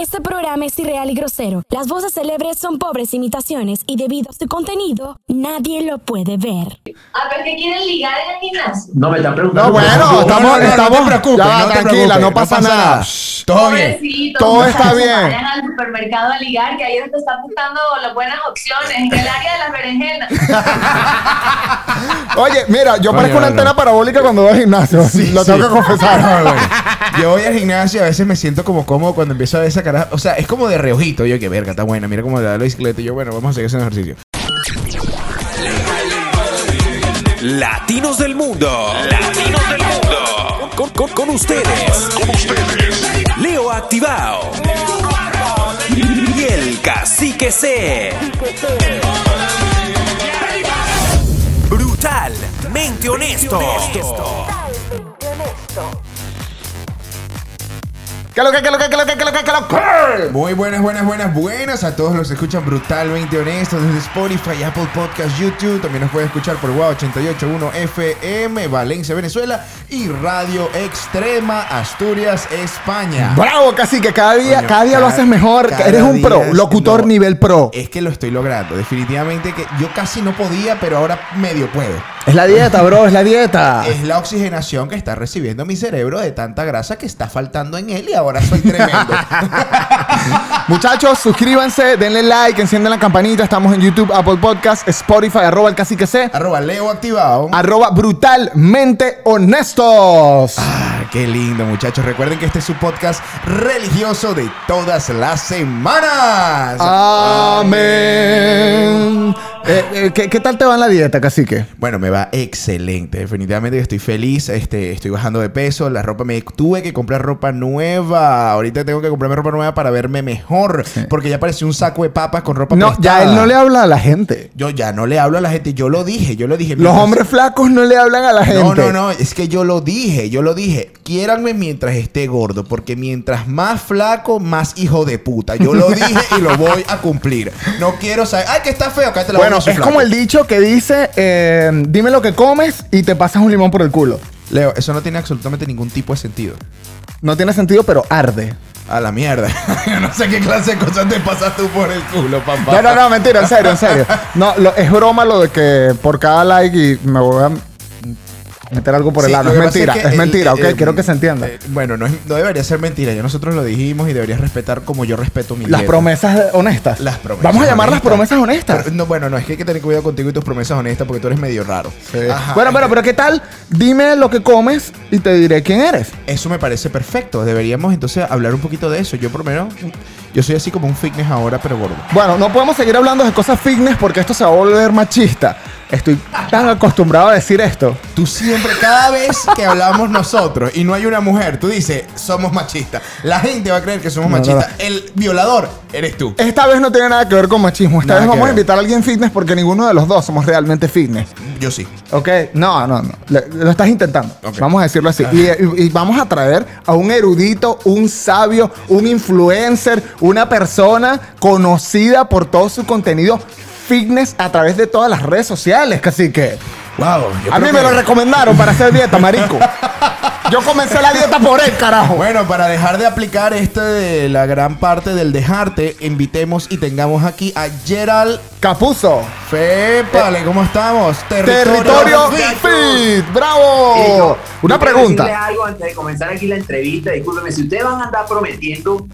Este programa es irreal y grosero. Las voces célebres son pobres imitaciones y debido a su contenido, nadie lo puede ver. A ver, ¿qué quieren ligar en el gimnasio? No me están preguntando. No, bueno, No, estamos, no, no, no estamos, te preocupes, ya, no te tranquila, no pasa nada. Shh, Todo bien. Todo está bien. Vayan al supermercado a ligar, que ahí es donde están buscando las buenas opciones, en el área de las berenjenas. Oye, mira, yo parezco una antena parabólica cuando voy al gimnasio. Sí, lo sí. tengo que confesar. Yo voy al gimnasio y a veces me siento como cómodo cuando empiezo a ver esa O sea, es como de reojito. Yo, que verga, está buena. Mira cómo le da la bicicleta. Y yo, bueno, vamos a seguir haciendo ejercicio. Latinos del Mundo. Latinos del Mundo. Con, con- con ustedes. Con ustedes. Leo Activado. Y el Cacique C. Brutalmente honesto. ¿Qué lo que, qué lo que, qué lo que, qué lo que, qué lo que? Muy buenas, buenas, buenas, buenas a todos los que escuchan brutalmente honestos desde Spotify, Apple Podcast, YouTube. También nos pueden escuchar por WOW 881 FM, Valencia, Venezuela y Radio Extrema, Asturias, España. Bravo, casi que cada día, Coño, cada día lo haces mejor. Eres un pro, locutor nivel pro. Es que lo estoy logrando. Definitivamente que yo casi no podía, pero ahora medio puedo. Es la dieta, bro, es la dieta. Es la oxigenación que está recibiendo mi cerebro de tanta grasa que está faltando en él y ahora soy tremendo. Muchachos, suscríbanse, denle like, enciendan la campanita. Estamos en YouTube, Apple Podcast, Spotify, arroba el cacique C, Arroba Leo activado. arroba brutalmente honestos. Ah, qué lindo, muchachos. Recuerden que este es su podcast religioso de todas las semanas. Amén. Eh, eh, ¿qué, qué tal te va en la dieta, cacique? Bueno, me va excelente. Definitivamente estoy feliz. Este, estoy bajando de peso. La ropa me tuve que comprar ropa nueva. Ahorita tengo que comprarme ropa nueva para verme mejor. Porque ya pareció un saco de papas con ropa No, ya prestada. él no le habla a la gente. Yo ya no le hablo a la gente. Yo lo dije. Yo lo dije. Los hombres flacos no le hablan a la gente. No, no, no, es que yo lo dije, yo lo dije. Quiéranme mientras esté gordo, porque mientras más flaco, más hijo de puta. Yo lo dije y lo voy a cumplir. No quiero saber. ¡Ay, que está feo! Cállate la Bueno, es flaco. como el dicho que dice, eh, dime lo que comes y te pasas un limón por el culo. Leo, eso no tiene absolutamente ningún tipo de sentido. No tiene sentido, pero arde. A la mierda. Yo no sé qué clase de cosas te pasas tú por el culo, papá. No, no, no, mentira, en serio, en serio. No, lo- es broma lo de que por cada like y me voy a meter algo por el Sí, ano. Es mentira, es, que el- mentira, ok, el- quiero que se entienda. eh, bueno, no, es- no debería ser mentira. Ya nosotros lo dijimos y deberías respetar como yo respeto mi Las dieta. promesas honestas. Las promesas. Vamos a llamarlas honestas. promesas honestas. Pero, no, bueno, no, es que hay que tener cuidado contigo y tus promesas honestas porque tú eres medio raro. Ajá. Bueno, bueno, pero ¿qué tal? Dime lo que comes y te diré quién eres. Eso me parece perfecto. Deberíamos entonces hablar un poquito de eso. Yo primero, yo soy así como un fitness ahora, pero gordo. Bueno, no podemos seguir hablando de cosas fitness porque esto se va a volver machista. Estoy tan acostumbrado a decir esto. Tú siempre, cada vez que hablamos nosotros y no hay una mujer, tú dices, somos machistas. La gente va a creer que somos No, no, machistas. El violador eres tú. Esta vez no tiene nada que ver con machismo. Esta Nada vez que vamos a ver. invitar a alguien fitness porque ninguno de los dos somos realmente fitness. Yo sí. ¿Ok? No, no, no. Le- lo estás intentando. Ok. Vamos a decirlo así. Y, y- y vamos a traer a un erudito, un sabio, un influencer, una persona conocida por todo su contenido fitness a través de todas las redes sociales. Así que Wow. a mí me lo recomendaron para hacer dieta, marico. Yo comencé la dieta por él, carajo. Bueno, para dejar de aplicar este de la gran parte del dejarte, invitemos y tengamos aquí a Gerald Capuzo. Fepale. ¿Cómo estamos? Territorio Fit. Fit. ¡Bravo! Una Yo quiero pregunta. algo antes de comenzar aquí la entrevista. Discúlpeme, si ustedes van a andar prometiendo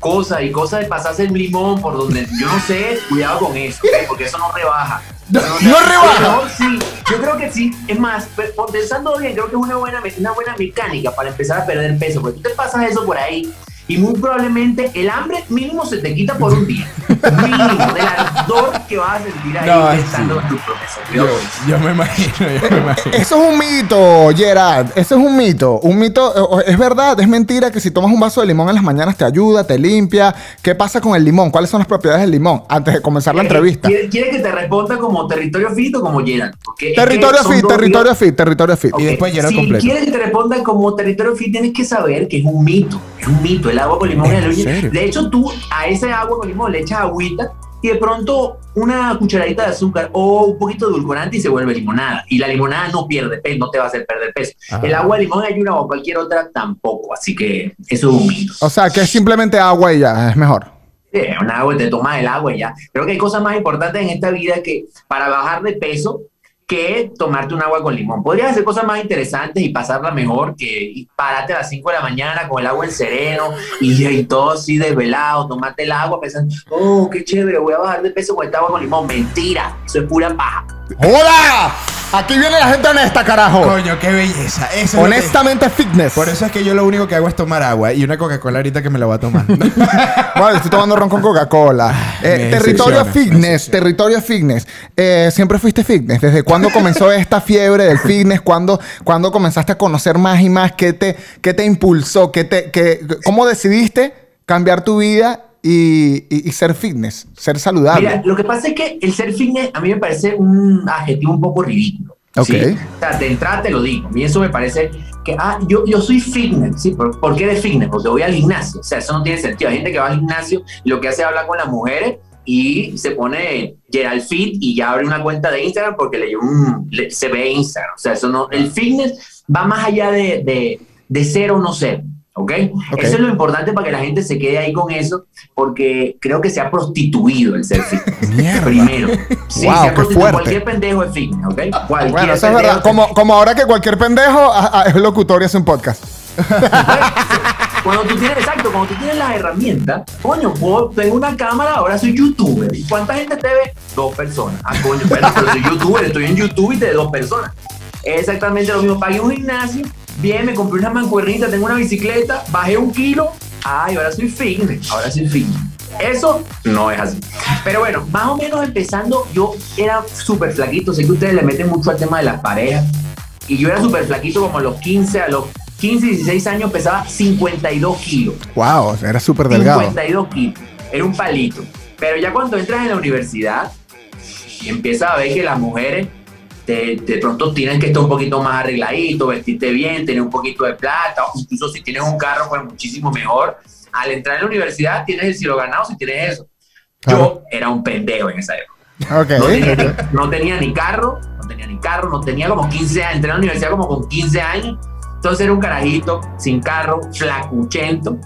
cosas y cosas de pasarse el limón por donde yo no sé, cuidado con eso, ¿ok? porque eso no rebaja. No- no rebaja. Pero sí, yo creo que sí. Es más, pe- pensando bien, creo que es una buena, una buena mecánica para empezar a perder peso, porque tú te pasas eso por ahí. Y muy probablemente el hambre mínimo se te quita por un día. Mínimo, del ardor que vas a sentir ahí No, pensando sí. en tu promesa. Yo, yo me imagino, yo me imagino. Eso es un mito, Gerard. Eso es un mito. Un mito, eh, es verdad, es mentira que si tomas un vaso de limón en las mañanas te ayuda, te limpia. ¿Qué pasa con el limón? ¿Cuáles son las propiedades del limón? Antes de comenzar la entrevista. ¿Quiere, quiere que te responda como territorio fit o como Gerald? Porque es que Territorio fit, territorio fit, territorio fit. Ok, Y después Gerald si completo. quieres que te responda como territorio fit, tienes que saber que es un mito. Es un mito. El agua con limón es el. De hecho, tú a ese agua con limón le echas agüita y de pronto una cucharadita de azúcar o un poquito de edulcorante y se vuelve limonada. Y la limonada no pierde peso, no te va a hacer perder peso. Ajá. El agua de limón ayuda o cualquier otra tampoco, así que eso es un mito. O sea, que es simplemente agua y ya, es mejor. Sí, un agua, te tomas el agua y ya. Creo que hay cosas más importantes en esta vida que para bajar de peso que tomarte un agua con limón. Podrías hacer cosas más interesantes y pasarla mejor que pararte a las 5 de la mañana con el agua en sereno y, y todo así desvelado, tomarte el agua pensando, oh, qué chévere, voy a bajar de peso con esta agua con limón. Mentira, eso es pura paja. ¡Hola! Aquí viene la gente honesta, carajo. Coño, qué belleza. Eso es lo que- Honestamente fitness. Por eso es que yo lo único que hago es tomar agua y una Coca-Cola ahorita que me la voy a tomar. Bueno, estoy tomando ron con Coca-Cola. Eh, territorio fitness, territorio fitness. Eh, ¿Siempre fuiste fitness? ¿Desde cuándo comenzó esta fiebre del fitness? ¿Cuándo, cuándo comenzaste a conocer más y más? ¿Qué te, qué te impulsó? ¿Qué te, qué- ¿Cómo decidiste cambiar tu vida y, y- y ser fitness? Ser saludable. Mira, lo que pasa es que el ser fitness a mí me parece un adjetivo un poco ridículo. Ok. ¿sí? O sea, de entrada te lo digo. A mí eso me parece que, ah, yo, yo soy fitness, ¿sí? ¿Por, por qué de fitness? Porque voy al gimnasio. O sea, eso no tiene sentido. Hay gente que va al gimnasio y lo que hace es hablar con las mujeres y se pone Gerald Fit y ya abre una cuenta de Instagram porque le, un, le- se ve Instagram. O sea, eso no, el fitness va más allá de, de, de ser o no ser. ¿Ok? Ok. Eso es lo importante para que la gente se quede ahí con eso, porque creo que se ha prostituido el ser fitness. Mierda. Primero. Sí, Wow, se ha prostituido. fuerte. Cualquier pendejo es fitness, ¿ok? Cualquier Bueno, eso es verdad. Como, como ahora que cualquier pendejo es locutor y hace un podcast. Cuando tú tienes, exacto, cuando tú tienes las herramientas, coño, puedo- tengo una cámara, ahora soy youtuber. ¿Y cuánta gente te ve? Dos personas. Ah, coño, bueno, pero soy youtuber, estoy en YouTube y te de dos personas. Es exactamente lo mismo. Pagué un gimnasio, bien, me compré una mancuernita, tengo una bicicleta, bajé un kilo, ay, ahora soy fitness, ahora soy fitness. Eso no es así. Pero bueno, más o menos empezando, yo era súper flaquito. Sé que ustedes le meten mucho al tema de las parejas. Y yo era súper flaquito como a los 15, a los 15, 16 años pesaba 52 kilos. Wow, era súper delgado. 52 kilos. Era un palito. Pero ya cuando entras en la universidad y empiezas a ver que las mujeres de, de pronto tienen que estar un poquito más arregladito, vestirte bien, tener un poquito de plata, o incluso si tienes un carro, pues muchísimo mejor. Al entrar en la universidad tienes el cielo ganado si tienes eso. Claro. Yo era un pendejo en esa época. Ok. No tenía, ni, no tenía ni carro, no tenía ni carro, no tenía como 15 años, entré a la universidad como con 15 años. Entonces era un carajito, sin carro, flacuchento.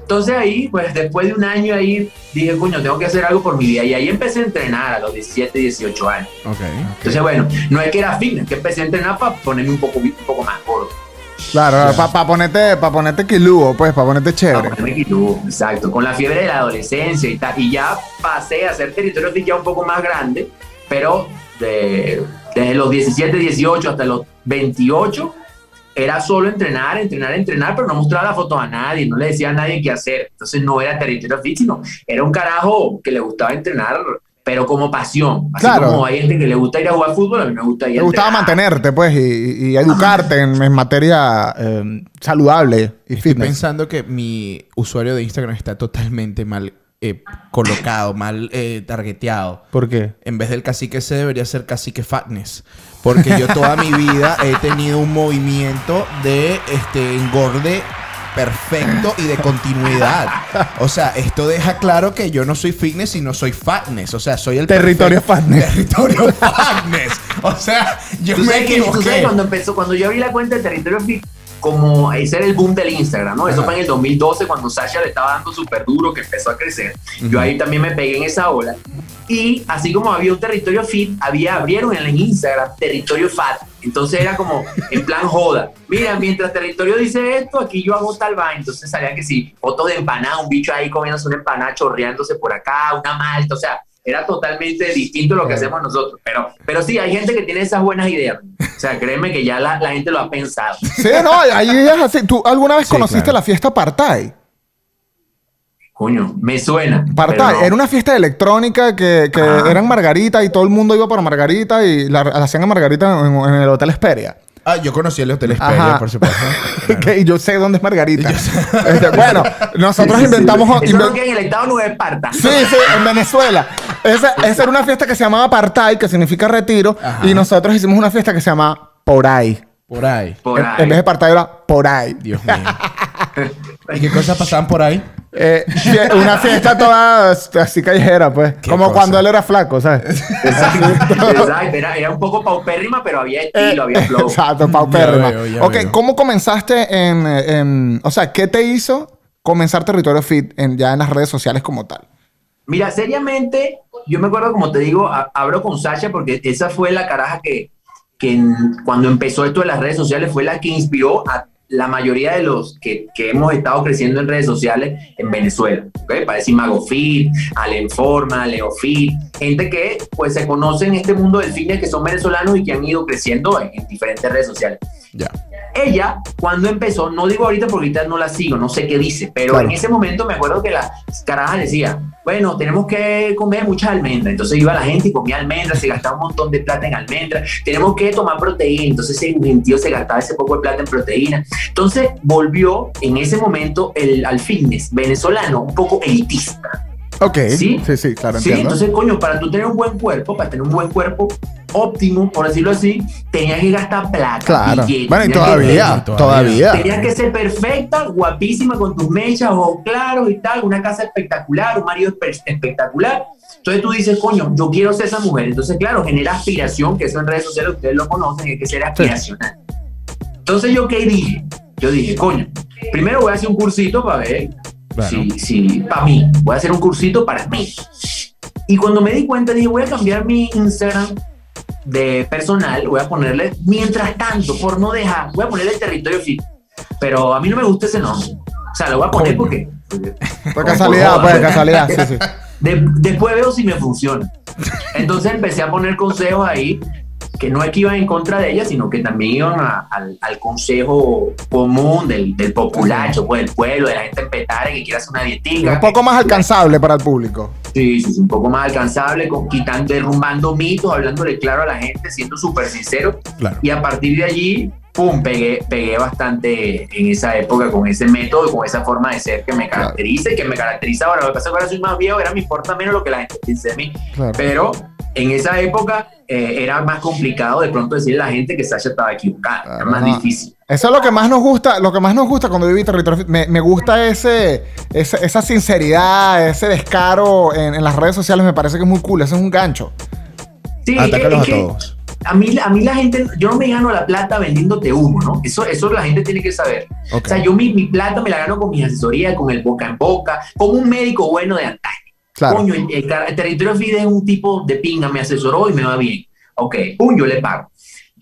Entonces ahí, pues después de un año ahí, dije, coño, tengo que hacer algo por mi vida. Y ahí empecé a entrenar a los 17, 18 años. ok. Entonces, bueno, no es que era fitness, que empecé a entrenar para ponerme un poco, un poco más gordo. Claro, para ponerte, pa ponerte quilugo, pues, para ponerte Para chévere. ponerme quitú, exacto, con la fiebre de la adolescencia y tal. Y ya pasé a hacer territorio ya un poco más grande, pero de- desde los 17, 18 hasta los 28 era solo entrenar, entrenar, entrenar, pero no mostraba las fotos a nadie, no le decía a nadie qué hacer. Entonces no era territorio fit, sino era un carajo que le gustaba entrenar, pero como pasión. Así Claro. como hay gente que le gusta ir a jugar fútbol, a mí me gusta ir Te a gustaba entrenar. mantenerte, pues, y, y educarte en, en materia eh, saludable y Estoy fitness. pensando que mi usuario de Instagram está totalmente mal eh, colocado, mal eh, targeteado. ¿Por qué? En vez del cacique ese debería ser cacique fatness. Porque yo toda mi vida he tenido un movimiento de este engorde perfecto y de continuidad. O sea, esto deja claro que yo no soy fitness y no soy fatness. O sea, soy el Territorio fatness. Territorio fatness. O sea, yo ¿Tú me sabes, que, tú sabes equivoqué. cuando empezó, cuando yo abrí la cuenta de Territorio Fit, como ese era el boom del Instagram, ¿no? Eso Ajá. fue en el 2012 cuando Sasha le estaba dando súper duro, que empezó a crecer. Yo ahí también me pegué en esa ola. Y así como había un Territorio Fit, había, abrieron en el Instagram Territorio Fat. Entonces era como en plan joda. Mira, mientras Territorio dice esto, aquí yo hago tal vaina. Entonces salía que sí, fotos de empanada, un bicho ahí comiéndose una empanada, chorreándose por acá, una malta, o sea, era totalmente distinto a lo que hacemos nosotros. Pero, pero sí, hay gente que tiene esas buenas ideas. O sea, créeme que ya la, la gente lo ha pensado. Sí, no, ahí es así. ¿Tú alguna vez Sí, conociste claro. la fiesta Partai? Coño, me suena. No. era una fiesta electrónica que, que Ah. eran Margarita y todo el mundo iba para Margarita y la, la hacían a Margarita en, en el Hotel Esperia. Ah, yo conocí el Hotel Ajá. Esperia, por supuesto. Que- y yo sé dónde es Margarita. Este, bueno, nosotros Sí, sí, sí. inventamos... Eso no queda en el estado Nueva Esparta. Sí, sí, en Venezuela. Esa, esa era una fiesta que se llamaba Partai, que significa retiro, Ajá. y nosotros hicimos una fiesta que se llama Por ahí. Por ahí. Por En, ahí. en vez de Partai era Por ahí. Dios mío. ¿Y qué cosas pasaban por ahí? Eh, una fiesta toda así callejera, pues. Como cosa. cuando él era flaco, ¿sabes? Exacto. Exacto. Era, era un poco paupérrima, pero había estilo, había flow. Eh, Exacto, paupérrima. Ya veo, ya Ok, veo. ¿cómo comenzaste en, en- O sea, ¿qué te hizo comenzar Territorio Fit en, ya en las redes sociales como tal? Mira, seriamente, yo me acuerdo, como te digo, a- hablo con Sasha porque esa fue la caraja que, que en- cuando empezó esto de las redes sociales fue la que inspiró a la mayoría de los que, que hemos estado creciendo en redes sociales en Venezuela. ¿ok? Para decir Mago Fit, Alenforma, Leo Fit, gente que pues se conoce en este mundo del fitness que son venezolanos y que han ido creciendo en- en diferentes redes sociales. Ya. Ella, cuando empezó, no digo ahorita porque ahorita no la sigo, no sé qué dice, pero Claro. en ese momento me acuerdo que la caraja decía, bueno, tenemos que comer muchas almendras. Entonces iba la gente y comía almendras, se gastaba un montón de plata en almendras. Tenemos que tomar proteína. Entonces ese gentío se gastaba ese poco de plata en proteína. Entonces volvió en ese momento el, al fitness venezolano un poco elitista. Ok. ¿Sí? Sí, sí, claro, Sí, entiendo. entonces, coño, para tú tener un buen cuerpo, para tener un buen cuerpo óptimo, por decirlo así, tenías que gastar plata. Claro. Bueno, y que- todavía, Todavía. Tenías que ser perfecta, guapísima, con tus mechas, ojos claros y tal, una casa espectacular, un marido espe- espectacular. Entonces tú dices, coño, yo quiero ser esa mujer. Entonces, claro, genera aspiración, que eso en redes sociales ustedes lo conocen, hay que ser aspiracional. Entonces, ¿yo qué dije? Yo dije, coño, primero voy a hacer un cursito para ver Claro. si, si para mí, voy a hacer un cursito para mí. Y cuando me di cuenta, dije, voy a cambiar mi Instagram de personal, voy a ponerle, mientras tanto, por no dejar, voy a ponerle territorio fit. Pero a mí no me gusta ese nombre. O sea, lo voy a poner porque... Por casualidad, pues, de casualidad. Sí, sí. De- después veo si me funciona. Entonces empecé a poner consejos ahí que no es que iban en contra de ella, sino que también iban a- al, al consejo común del, del populacho, pues del pueblo, de la gente empetare que quiere hacer una dietica. Un poco más alcanzable para el público. Sí, sí, sí, un poco más alcanzable, con, quitando, derrumbando mitos, hablándole claro a la gente, siendo súper sincero. Claro. Y a partir de allí, pum, pegué, pegué bastante en esa época con ese método con esa forma de ser que me Claro. caracteriza y que me caracteriza ahora. Lo que pasa es que ahora soy más viejo, ahora me importa menos lo que la gente piense de mí. Claro. Pero en esa época eh, era más complicado de pronto decirle a la gente que Sasha estaba equivocada. Era Claro, más no. difícil. Eso es lo que más nos gusta, lo que más nos gusta cuando viví territorio. Me, me gusta ese, ese- esa sinceridad, ese descaro en, en las redes sociales. Me parece que es muy cool. Ese es un gancho. Sí, es a que todos. A mí, a mí la gente, yo no me gano la plata vendiéndote humo, ¿no? Eso, eso la gente tiene que saber. O sea, yo mi, mi plata me la gano con mi asesoría, con el boca en boca, como un médico bueno de antaño. Claro. Coño, el, el el territorio FIDE es un tipo de pinga, me asesoró y me va bien. Ok, pum, yo le pago.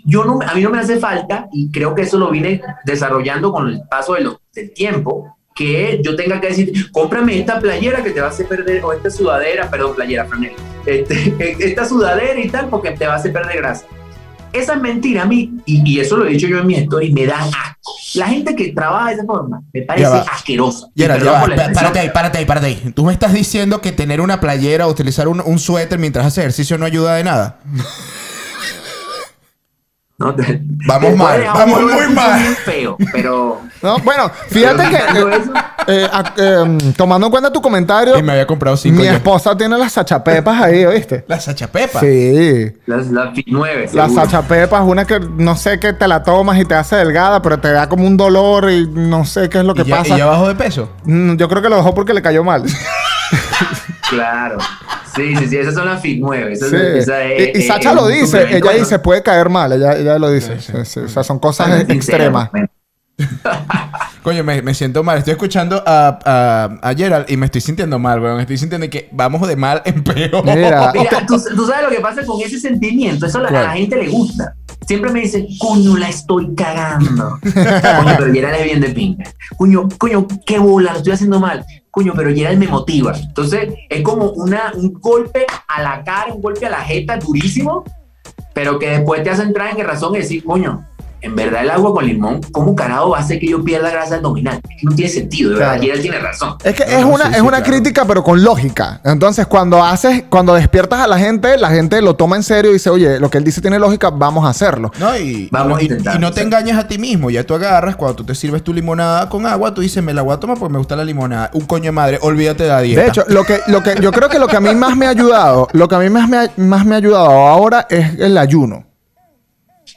Yo no, a mí no me hace falta, y creo que eso lo vine desarrollando con el paso de los- del tiempo, que yo tenga que decir, cómprame esta playera que te va a hacer perder, o esta sudadera, perdón, playera, franela, este, esta sudadera y tal, porque te va a hacer perder grasa. Esa es mentira a mí, y, y eso lo he dicho yo en mi story, me da asco. La gente que trabaja de esa forma me parece asquerosa. Y. Párate ahí, párate ahí, párate ahí. Tú me estás diciendo que tener una playera o utilizar un, un suéter mientras haces ejercicio no ayuda de nada. No, Vamos mal, vamos muy mal. feo, pero No, bueno, fíjate Pero que eh, eso- eh, eh, tomando en cuenta tu comentario, Y me había comprado cinco mi esposa tiene las sachapepas ahí, ¿oíste? La sachapepa. Sí. las, las Fit 9. La seguro. sachapepa es una que no sé qué te la tomas y te hace delgada, pero te da como un dolor y no sé qué es lo que ¿Y ya, pasa. y ya bajó de peso. Mm, Yo creo que lo dejó porque le cayó mal. Claro. Sí, sí, sí, esas son las Fit 9. Esa, Sí. esa es- Y, y es- Sacha es lo dice, ella bueno, dice puede caer mal, ella, ella lo dice. Sí, sí, O sea, son cosas extremas. Coño, me, me siento mal. Estoy escuchando a, a, a Gerald y me estoy sintiendo mal, weón. Estoy sintiendo que vamos de mal en peor. Mira. Mira, ¿tú, tú sabes lo que pasa con ese sentimiento. Eso a la, a la gente le gusta. Siempre me dicen, coño, la estoy cagando. coño, pero Gerald es bien de pinga. Coño, coño, qué bola, lo estoy haciendo mal. Coño, pero Gerald me motiva. Entonces, es como una, un golpe a la cara, un golpe a la jeta durísimo, pero que después te hace entrar en razón y decir, coño, en verdad el agua con limón, ¿cómo carajo va a hacer que yo pierda grasa abdominal? Es que no tiene sentido, de verdad, Claro. Gerald tiene razón. Es que No, es no, una, sí, es sí, una claro. crítica, pero con lógica. Entonces, cuando haces, cuando despiertas a la gente, la gente lo toma en serio y dice, oye, lo que él dice tiene lógica, vamos a hacerlo. No, y, Vamos a y- y no te sí. engañes a ti mismo. Ya tú agarras, cuando tú te sirves tu limonada con agua, tú dices, me la voy a tomar porque me gusta la limonada. Un coño de madre, olvídate de la dieta. De hecho, lo que, lo que yo creo que lo que a mí más me ha ayudado, lo que a mí más me ha, más me ha ayudado ahora es el ayuno.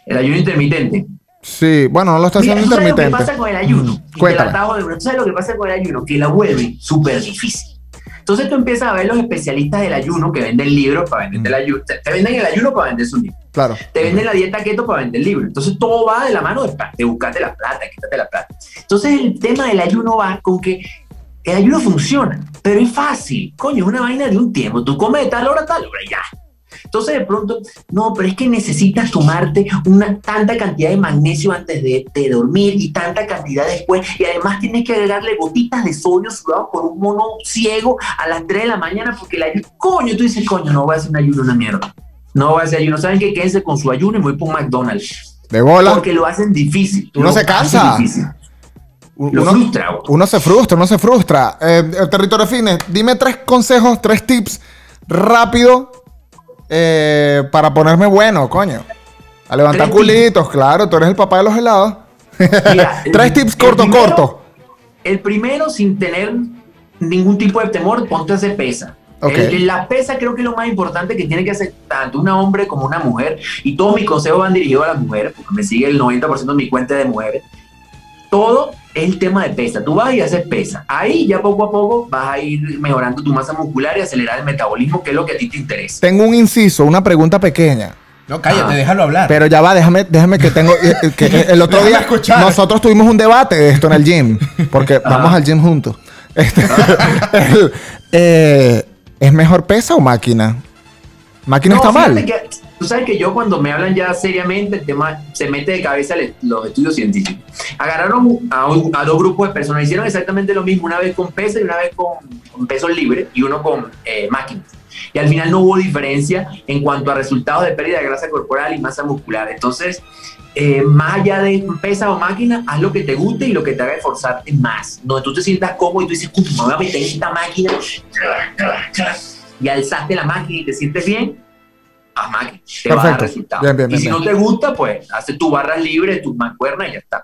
El ayuno intermitente. Sí, bueno, no lo está Mira, haciendo ¿tú sabes lo que intermitente. pasa con el ayuno? Te Cuéntame. de una. ¿Tú sabes lo que pasa con el ayuno? Que la vuelve súper difícil. Entonces tú empiezas a ver los especialistas del ayuno que venden libros para vender el ayuno. Te, te venden el ayuno para vender sus libros. Claro. Te venden la dieta keto para vender libros. Entonces todo va de la mano de, de buscarte la plata, quítate la plata. Entonces el tema del ayuno va con que el ayuno funciona, pero es fácil. Coño, es una vaina de un tiempo. Tú comes de tal hora a tal hora y ya. Entonces de pronto, no, pero es que necesitas tomarte una tanta cantidad de magnesio antes de, de dormir y tanta cantidad después. Y además tienes que agregarle gotitas de sodio sudado por un mono ciego a las 3 de la mañana porque el ayuno, coño, tú dices, coño, no voy a hacer un ayuno una mierda. No voy a hacer ayuno. ¿Saben qué? Quédense con su ayuno y voy por un McDonald's. De bola. Porque lo hacen difícil. Uno Lo se cansa. Uno, frustra. uno se frustra, uno se frustra. Eh, el territorio fitness, dime tres consejos, tres tips rápido eh, para ponerme bueno, coño. A levantar culitos, claro, tú eres el papá de los helados. Mira, tres tips el corto, primero- corto. El primero, sin tener ningún tipo de temor, ponte a hacer pesa. Ok. El- la pesa creo que es lo más importante que tiene que hacer tanto un hombre como una mujer. Y todos mis consejos van dirigidos a las mujeres, porque me sigue el 90% de mi cuenta de mujeres. Todo es el tema de pesa. Tú vas y haces pesa. Ahí ya poco a poco vas a ir mejorando tu masa muscular y acelerar el metabolismo, que es lo que a ti te interesa. Tengo un inciso, una pregunta pequeña. No, cállate, Ah. déjalo hablar. Pero ya va, déjame, déjame que tengo. eh, eh, que el otro Déjame día escuchar. nosotros tuvimos un debate de esto en el gym. Porque vamos al gym juntos. Este, el- eh, ¿Es mejor pesa o máquina? ¿Máquina No, está mal? que- tú sabes que yo cuando me hablan ya seriamente, el tema se mete de cabeza los estudios científicos. Agarraron a, un- a dos grupos de personas, hicieron exactamente lo mismo, una vez con peso y una vez con, con peso libre y uno con eh, máquinas. Y al final no hubo diferencia en cuanto a resultados de pérdida de grasa corporal y masa muscular. Entonces, eh, más allá de pesa o máquina, haz lo que te guste y lo que te haga esforzarte más. Donde tú te sientas cómodo y tú dices, "Uy, me voy a meter en esta máquina y alzaste la máquina y te sientes bien, haz máquina. Te va a dar Perfecto. resultados. Bien, bien, y si bien. no te gusta, pues haces tus barras libres, tus mancuernas y ya está.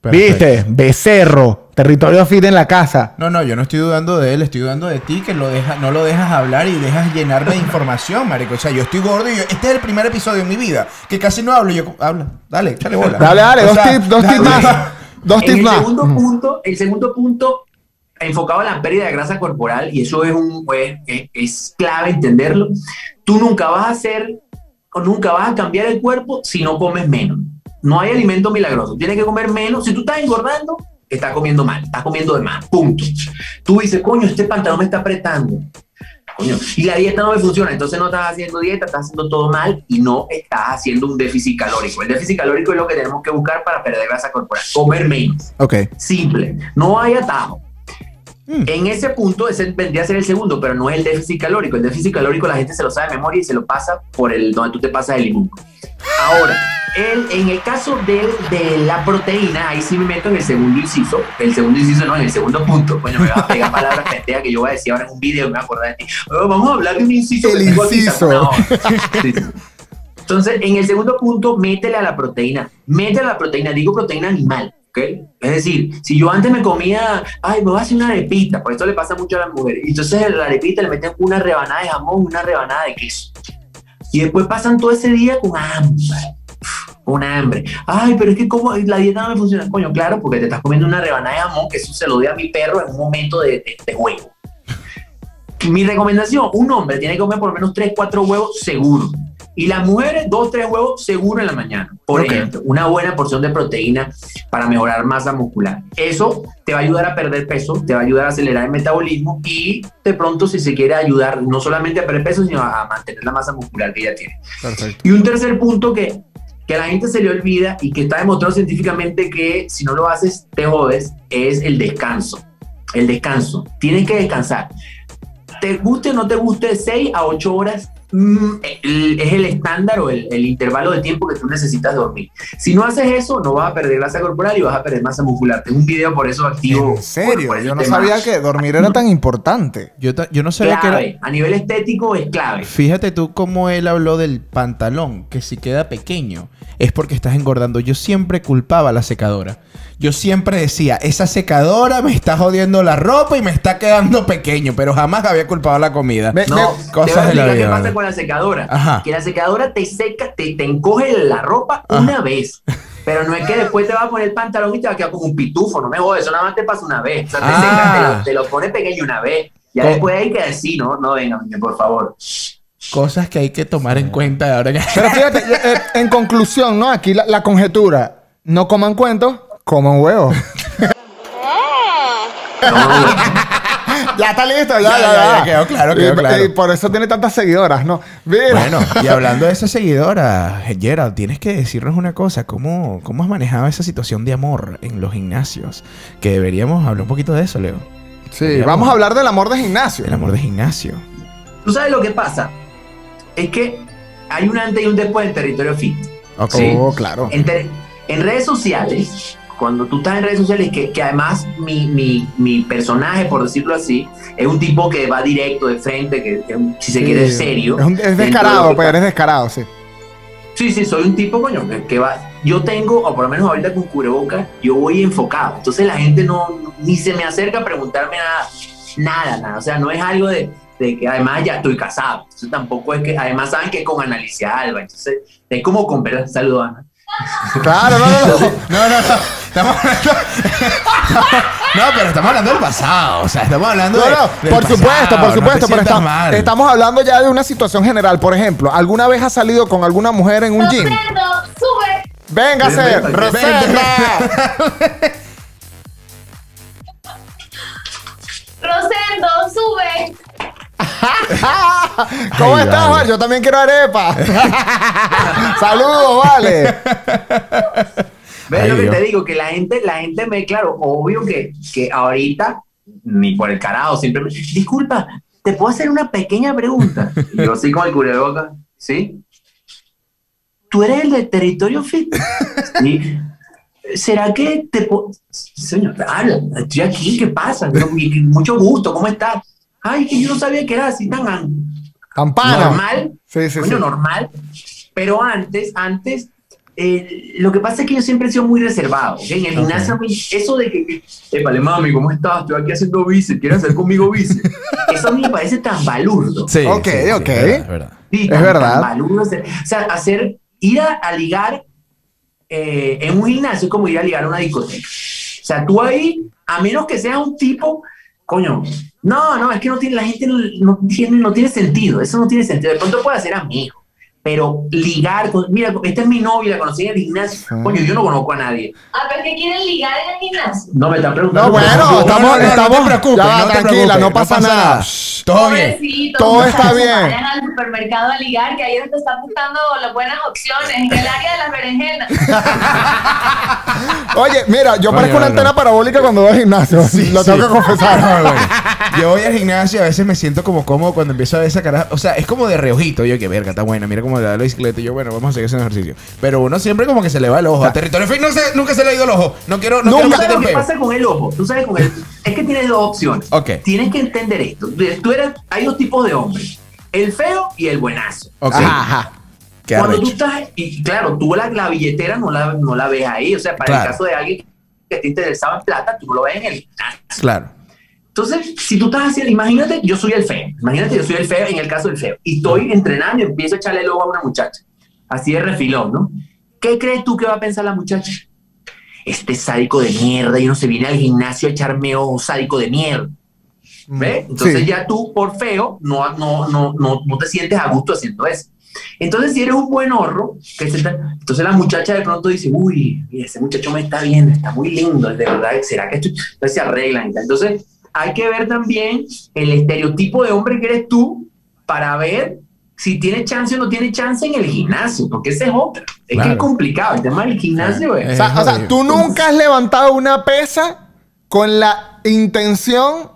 Perfecto. ¿Viste? Becerro. Territorio fit en la casa. No, no, yo no estoy dudando de él, estoy dudando de ti que lo deja, no lo dejas hablar y dejas llenarme de información, marico. O sea, yo estoy gordo y yo- este es el primer episodio en mi vida que casi no hablo. y Yo habla, dale, échale bola. Dale, dale, O dos sea, tips, dos dale. tips más. Dos En tips el más. segundo Mm. punto, el segundo punto enfocado en la pérdida de grasa corporal, y eso es un es, es- es clave entenderlo. Tú nunca vas a hacer o nunca vas a cambiar el cuerpo si no comes menos. No hay alimento milagroso. Tienes que comer menos. Si tú estás engordando, estás comiendo mal, estás comiendo de más. Punto. Tú dices, coño, este pantalón me está apretando. Coño, y la dieta no me funciona, entonces no estás haciendo dieta, estás haciendo todo mal y no estás haciendo un déficit calórico. El déficit calórico es lo que tenemos que buscar para perder grasa corporal, comer menos. Ok. Simple, no hay atajo. Mm. En ese punto, ese vendría a ser el segundo, pero no es el déficit calórico. El déficit calórico la gente se lo sabe de memoria y se lo pasa por el donde tú te pasas el limón. Ahora, el, en el caso del- de la proteína, ahí sí me meto en el segundo inciso. El segundo inciso no, en el segundo punto. Coño, me vas a pegar palabras pendejas que yo voy a decir ahora en un video me voy a acordar de ti. Oh, vamos a hablar de un inciso. El que inciso. sí. Entonces, en el segundo punto, métele a la proteína. Métele a la proteína, digo proteína animal, Es decir, si yo antes me comía, ay, me voy a hacer una arepita, por esto le pasa mucho a las mujeres. Entonces, a la arepita le meten una rebanada de jamón, una rebanada de queso. Y después pasan todo ese día con hambre. Con hambre. Ay, pero es que como la dieta no me funciona. Coño, claro, porque te estás comiendo una rebanada de jamón, que eso se lo doy a mi perro en un momento de, de, de juego. Mi recomendación, un hombre tiene que comer por lo menos 3, 4 huevos seguro. Y las mujeres, 2, 3 huevos seguro en la mañana. Por ejemplo, una buena porción de proteína para mejorar masa muscular. Eso te va a ayudar a perder peso, te va a ayudar a acelerar el metabolismo y de pronto si se quiere ayudar no solamente a perder peso, sino a mantener la masa muscular que ya tiene. Perfecto. Y un tercer punto que, que a la gente se le olvida y que está demostrado científicamente que si no lo haces te jodes es el descanso. El descanso. Tienes que descansar. Te guste o no te guste, 6 a 8 horas es el estándar o el, el intervalo de tiempo que tú necesitas dormir. Si no haces eso, no vas a perder grasa corporal y vas a perder masa muscular. Tengo un video por eso activo. ¿En serio? por Yo no tema. sabía que dormir era tan importante. Yo, ta- yo no sabía que era... A nivel estético es clave. Fíjate tú cómo él habló del pantalón, que si queda pequeño es porque estás engordando. Yo siempre culpaba a la secadora. Yo siempre decía, esa secadora me está jodiendo la ropa y me está quedando pequeño, pero jamás había culpado la comida. Me- No, me- cosas de la vida, qué pasa con la secadora. Ajá. Que la secadora te seca, te, te encoge la ropa Ajá. una vez. Pero no es que después te va a poner el pantalón y te va a quedar como un pitufo, no me jodas, eso nada más te pasa una vez. O sea, te, Ah. seca, te, lo, te lo pone pequeño una vez. Ya después hay que decir, no, no venga, por favor. Cosas que hay que tomar en cuenta ahora que... Pero fíjate, eh, eh, en conclusión, ¿no? Aquí la, la conjetura. No coman cuentos, coman huevos. ya está listo, ya, Ya, ya, ya, ya. ya, quedó claro, quedó y, claro. y por eso tiene tantas seguidoras, ¿no? Mira. Bueno, y hablando de esa seguidora, Gerald, tienes que decirnos una cosa. ¿Cómo, ¿Cómo has manejado esa situación de amor en los gimnasios? Que deberíamos hablar un poquito de eso, Leo. Sí, vamos a hablar del amor de gimnasio. El amor de gimnasio. ¿Tú sabes lo que pasa? Es que hay un antes y un después del territorio fit. Ok. Sí. Oh, claro. En redes sociales, cuando tú estás en redes sociales, que, que además mi, mi, mi personaje, por decirlo así, es un tipo que va directo de frente, que, que si se Sí. quiere es serio. Es, un- es Dentro de descarado, que pero está- es descarado, sí. Sí, sí, soy un tipo, coño, que, va. Yo tengo, o por lo menos ahorita con cubrebocas, yo voy enfocado. Entonces la gente no, ni se me acerca a preguntarme nada. Nada, nada. O sea, no es algo de, de que además ya estoy casado. Entonces tampoco es que, además saben que es con Analicia Alba. Entonces es como con. Saludos, Ana. Claro, no, no, no. No, no, no. Estamos hablando... no, pero estamos hablando del pasado. O sea, estamos hablando No, de, no, del por pasado, supuesto, por no te supuesto, pero está- mal. estamos hablando ya de una situación general. Por ejemplo, ¿alguna vez has salido con alguna mujer en un gym? Rosendo, sube. Véngase, Rosenda. Rosendo, sube. ¿Cómo Ay, estás, vale. Juan? Yo también quiero arepa. Saludos, vale. ¿Ves Ay, lo que Dios. te digo? Que la gente, la gente me, claro, obvio que, que ahorita, ni por el carajo, siempre me, disculpa, ¿te puedo hacer una pequeña pregunta? Yo así con el cubreboca, ¿sí? ¿Tú eres el de Territorio Fit? ¿Sí? ¿Será que te puedo...? Señor, habla, estoy aquí, ¿qué pasa? Mucho gusto, ¿cómo estás? Ay, que yo no sabía que era así tan Campana. normal. Sí, sí, Coño, sí. normal. Pero antes, antes, eh, lo que pasa es que yo siempre he sido muy reservado. En el gimnasio, a mí, eso de que, épale, mami, ¿cómo estás? Estoy aquí haciendo bíceps, ¿quieres hacer conmigo bíceps? Eso a mí me parece tan balurdo. Sí, Ok, sí, sí, ok. es verdad, es verdad. Sí, Es tan- verdad. tan balurdo hacer- o sea, hacer, ir a, a ligar eh, en un gimnasio es como ir a ligar a una discoteca. O sea, tú ahí, a menos que seas un tipo, coño, no, no, es que no tiene, la gente no, no tiene, no tiene sentido, eso no tiene sentido. De pronto puede ser amigo, pero ligar, con, mira, esta es mi novia, la conocí en el gimnasio, Ah. coño, yo no conozco a nadie. Ah, pero que quieren ligar en el gimnasio. No me están preguntando. No, bueno, estamos- no, no, no estamos- te preocupes, ya no te tranquila, preocupes, no pasa nada. Shh. Todo bien. Todo está bien. Vayan al supermercado a ligar, que ahí es donde están buscando las buenas opciones, en el área de las berenjenas. Oye, mira, yo parezco una no, antena no. parabólica cuando voy al gimnasio. Sí, Lo sí. tengo que confesar. No, bueno. Yo voy al gimnasio y a veces me siento como cómodo cuando empiezo a ver esa cara. O sea, es como de reojito. Yo, que verga, está buena. Mira cómo le da la bicicleta. Y yo, bueno, vamos a seguir haciendo ejercicio. Pero uno siempre como que se le va el ojo. A territorio Fit no se- nunca se le ha ido el ojo. No quiero, no Nunca. quiero ¿Tú sabes lo que pasa con el ojo? Tú sabes con el, es que tienes dos opciones. Ok. Tienes que entender esto. Tú eres, hay dos tipos de hombres. El feo y el buenazo. Ok. Ajá, ajá. Cuando tú arrecho. estás, y claro, tú la, la billetera no la, no la ves ahí. O sea, para Claro. el caso de alguien que te interesaba en plata, tú no lo ves en el. Claro. Entonces, si tú estás haciendo, imagínate, yo soy el feo. Imagínate, yo soy el feo en el caso del feo. Y estoy entrenando y empiezo a echarle el ojo a una muchacha. Así de refilón, ¿no? ¿Qué crees tú que va a pensar la muchacha? Este sádico de mierda y no se viene al gimnasio a echarme ojo, sádico de mierda. ¿Ves? Entonces Sí. ya tú, por feo, no, no, no, no, no te sientes a gusto haciendo eso. Entonces, si eres un buen horro, que se está- entonces la muchacha de pronto dice, uy, ese muchacho me está viendo, está muy lindo, de verdad, ¿será que esto? Entonces se arreglan y tal. Entonces, hay que ver también el estereotipo de hombre que eres tú para ver si tiene chance o no tiene chance en el gimnasio, porque ese es otro. Es Claro. que es complicado, el tema del gimnasio Eh, es... O sea, o sea, tú nunca has levantado una pesa con la intención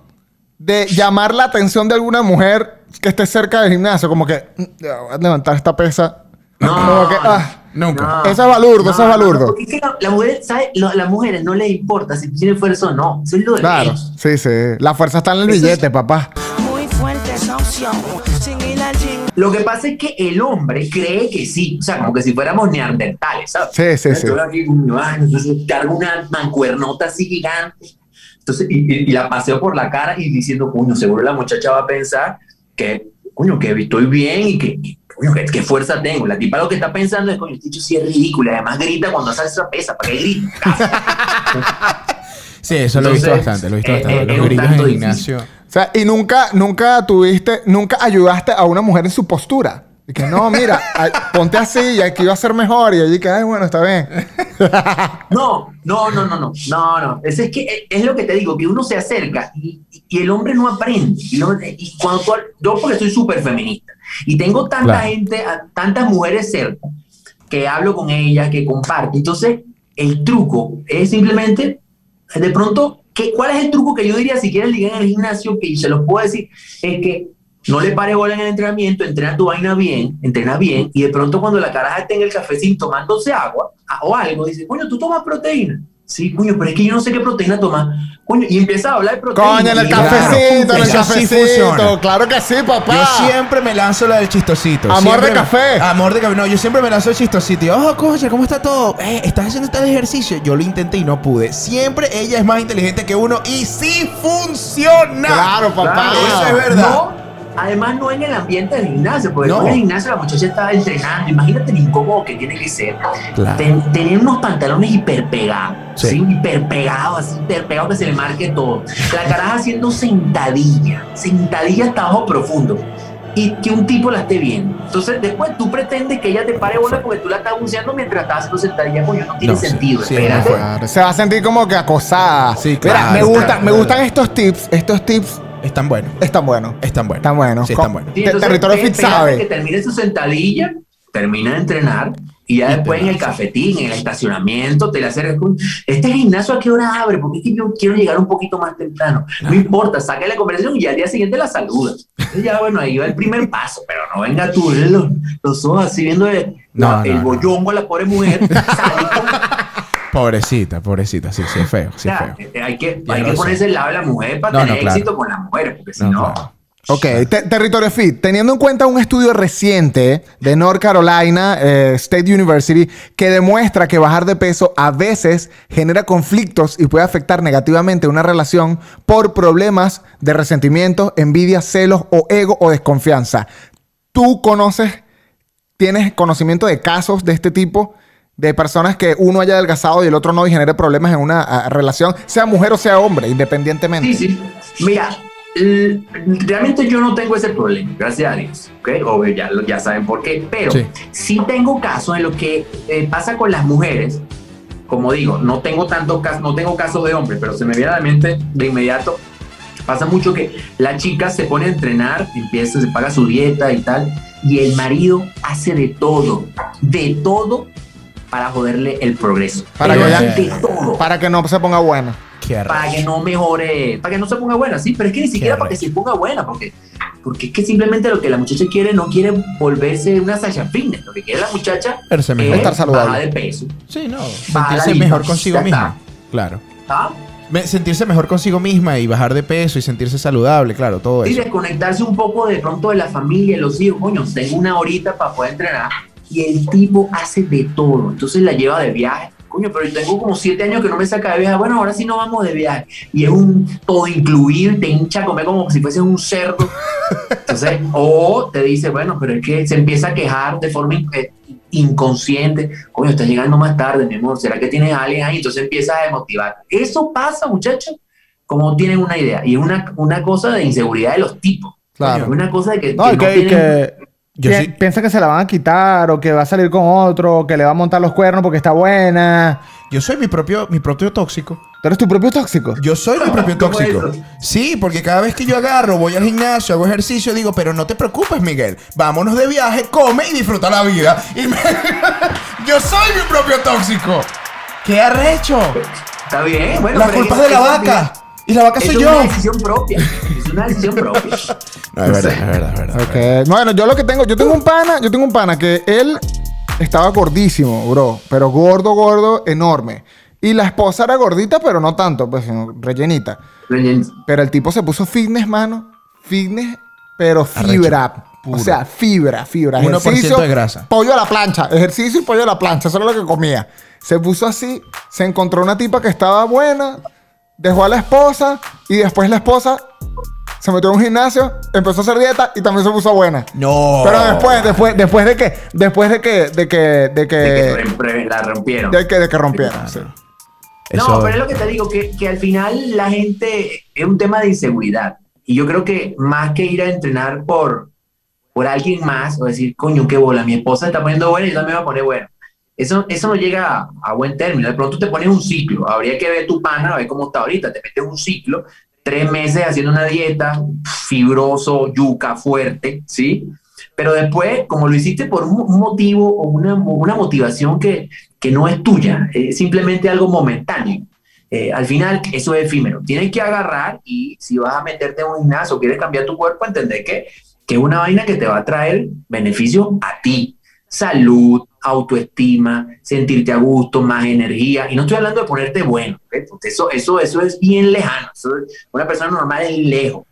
de llamar la atención de alguna mujer que esté cerca del gimnasio. Como que, "Mm, voy a levantar esta pesa. Como que, ah. Nunca. Eso es balurdo, eso es balurdo. porque es que la, la mujer, ¿sabes? Lo- a las mujeres no les importa si tiene fuerza o no. Eso es lo de Claro, menos. sí, sí. La fuerza está en el Eso es- billete, papá. Muy fuerte esa opción, sin ir al gym. Lo que pasa es que el hombre cree que sí. O sea, como que si fuéramos neandertales, ¿sabes? Sí, sí, sí. Yo aquí, ay, entonces cargo una mancuernota así gigante. Entonces, y, y- y la paseo por la cara y diciendo, coño, seguro la muchacha va a pensar que, coño, que estoy bien y que, coño, ¿qué, qué fuerza tengo. La tipa lo que está pensando es, coño, este bicho sí es ridículo. y Además grita cuando hace esa pesa, ¿para qué grita? Sí, eso lo he visto Entonces, bastante, lo he visto eh, bastante. eh, Los grillos en gimnasio. O sea, y nunca, nunca tuviste, nunca ayudaste a una mujer en su postura. Y que no, mira, ay, ponte así y aquí va a ser mejor. Y allí que, ay, bueno, está bien. No, no, no, no, no, no, no. Es, es que eh, es lo que te digo, que uno se acerca y, y el hombre no aprende. Y, lo- y cuando tú- yo porque soy súper feminista y tengo tanta Claro. gente, tantas mujeres cerca que hablo con ellas, que comparto. Entonces, el truco es simplemente, de pronto, ¿qué, ¿cuál es el truco que yo diría si quieres ligar en el gimnasio? Que se los puedo decir, es que no le pare bola en el entrenamiento, entrena tu vaina bien, entrena bien, y de pronto cuando la caraja esté en el cafecín tomándose agua o algo, dice, coño, tú tomas proteína. Sí, coño, pero es que yo no sé qué proteína tomar. Coño, y empieza a hablar de proteína. Coño, en el cafecito, en el sí cafecito. claro que sí, papá. Yo siempre me lanzo la del chistosito. Amor Siempre de café. Amor de café. No, yo siempre me lanzo el chistosito. Y, oh, coche, ¿cómo está todo? Eh, ¿Estás haciendo tal ejercicio? Yo lo intenté y no pude. Siempre ella es más inteligente que uno y sí funciona. Claro, papá. Claro, Eso es verdad. No, además no en el ambiente del gimnasio, porque No. en el gimnasio la muchacha estaba entrenando. Imagínate lo incómodo que tiene que ser. Claro. Ten- tener unos pantalones hiperpegados, Sí. sí. hiperpegados, así hiperpegados que se le marque todo. La caraja haciendo sentadilla, sentadilla hasta abajo profundo. Y que un tipo la esté viendo. Entonces, después tú pretendes que ella te pare bola porque tú la estás buceando mientras estás haciendo sentadilla. Coño, no tiene No, sentido. sí, espérate. no Se va a sentir como que acosada. Sí, Mira, claro, me, gusta, claro, me gustan estos tips. Estos tips Están buenos. están buenos. Están buenos. Están buenos. Sí, están buenos. Sí, entonces, Territorio Fit sabe. que termine su sentadilla, termina de entrenar y ya después en el cafetín, en el estacionamiento, te le acercas con, este gimnasio a qué hora abre, porque es que yo quiero llegar un poquito más temprano. No importa, saca la conversación y al día siguiente la saludas. Ya, bueno, ahí va el primer paso, pero no venga tú, los, los ojos así viendo el, No, el no, no. bollongo a la pobre mujer. salí con- Pobrecita, pobrecita. Sí, sí, es feo. Sí, es feo. eh, hay que, hay que ponerse el lado de la mujer para No, no, tener claro. éxito con las mujeres, porque si No, no... claro. Ok, te- Territorio Fit, teniendo en cuenta un estudio reciente de North Carolina eh, State University que demuestra que bajar de peso a veces genera conflictos y puede afectar negativamente una relación por problemas de resentimiento, envidia, celos o ego o desconfianza. ¿Tú conoces, tienes conocimiento de casos de este tipo? De personas que uno haya adelgazado y el otro no y genere problemas en una ah, relación, sea mujer o sea hombre, independientemente. Sí, sí. Mira, realmente yo no tengo ese problema, gracias a Dios. ¿ok? Obvio, ya, ya saben por qué. Pero Sí. sí, tengo casos en lo que eh, pasa con las mujeres. Como digo, no tengo tantos casos, no tengo casos de hombres, pero se me viene a la mente de inmediato. Pasa mucho que la chica se pone a entrenar, empieza, se paga su dieta y tal, y el marido hace de todo, de todo para joderle el progreso. Para Pero que todo Para que no se ponga buena. Para que no mejore, para que no se ponga buena, sí, pero es que ni siquiera para que se ponga buena, porque, porque es que simplemente lo que la muchacha quiere no quiere volverse una Sasha Fitness, lo que quiere la muchacha es Estar saludable. bajar de peso, Sí, no. Sentirse mejor consigo misma. Claro. ¿ah? Sentirse mejor consigo misma y bajar de peso y sentirse saludable, claro, todo y eso. desconectarse un poco de pronto de la familia, de los hijos, coño, tengo una horita para poder entrenar, y el tipo hace de todo, entonces la lleva de viaje. Coño, pero yo tengo como siete años que no me saca de viaje. Bueno, ahora sí no vamos de viaje. Y es un todo incluido te hincha a comer como si fuese un cerdo. Entonces, o te dice, bueno, pero es que se empieza a quejar de forma eh, inconsciente. Coño, estás llegando más tarde, mi amor. ¿Será que tienes a alguien ahí? Entonces empiezas a desmotivar. Eso pasa, muchachos, como tienen una idea. Y es una, una cosa de inseguridad de los tipos. Claro. Coño, es una cosa de que, No, que no tienen- que Yo pi- sí- piensa que se la van a quitar o que va a salir con otro, o que le va a montar los cuernos porque está buena. Yo soy mi propio, mi propio tóxico. Tú eres tu propio tóxico. Yo soy mi propio ¿Cómo es tóxico. Sí, porque cada vez que yo agarro, voy al gimnasio, hago ejercicio, digo, pero no te preocupes, Miguel. Vámonos de viaje, come y disfruta la vida. Y me- yo soy mi propio tóxico. ¡Qué arrecho! Está bien, bueno. La pero culpa eso- es de la vaca. Y la vaca soy es yo. una decisión propia. Es una decisión propia. No, es verdad, es verdad, es verdad. Ok. Bueno, yo lo que tengo, yo tengo un pana, yo tengo un pana que él estaba gordísimo, bro, pero gordo, gordo, enorme. Y la esposa era gordita, pero no tanto, pues, sino rellenita. Pero el tipo se puso fitness, mano. Fitness, pero fibra. Puro. O sea, fibra, fibra. 1% Ejercicio, de grasa. Pollo a la plancha. Ejercicio y pollo a la plancha. Eso era lo que comía. Se puso así, se encontró una tipa que estaba buena, dejó a la esposa y después la esposa se metió en un gimnasio, empezó a hacer dieta y también se puso buena. No. Pero después, después, después de que, después de que, de que, de que, De que la rompieron. de que, de que rompieron. sí. Eso- No, pero es lo que te digo, que, que al final la gente es un tema de inseguridad. Y yo creo que más que ir a entrenar por, por alguien más o decir, coño, qué bola, mi esposa está poniendo buena y yo también me voy a poner buena. Eso, eso no llega a, buen término. De pronto te pones un ciclo. Habría que ver tu pana, a ver cómo está ahorita. Te metes un ciclo, tres meses haciendo una dieta, fibroso, yuca, fuerte, ¿sí? Pero después, como lo hiciste por un, motivo o una, una motivación que, que no es tuya, es simplemente algo momentáneo. Eh, al final, eso es efímero. Tienes que agarrar y si vas a meterte en un gimnasio quieres cambiar tu cuerpo, entender que, que es una vaina que te va a traer beneficios a ti. Salud, autoestima, sentirte a gusto, más energía. Y no estoy hablando de ponerte bueno. Porque Eso, eso, eso es bien lejano. Eso es- una persona normal es lejos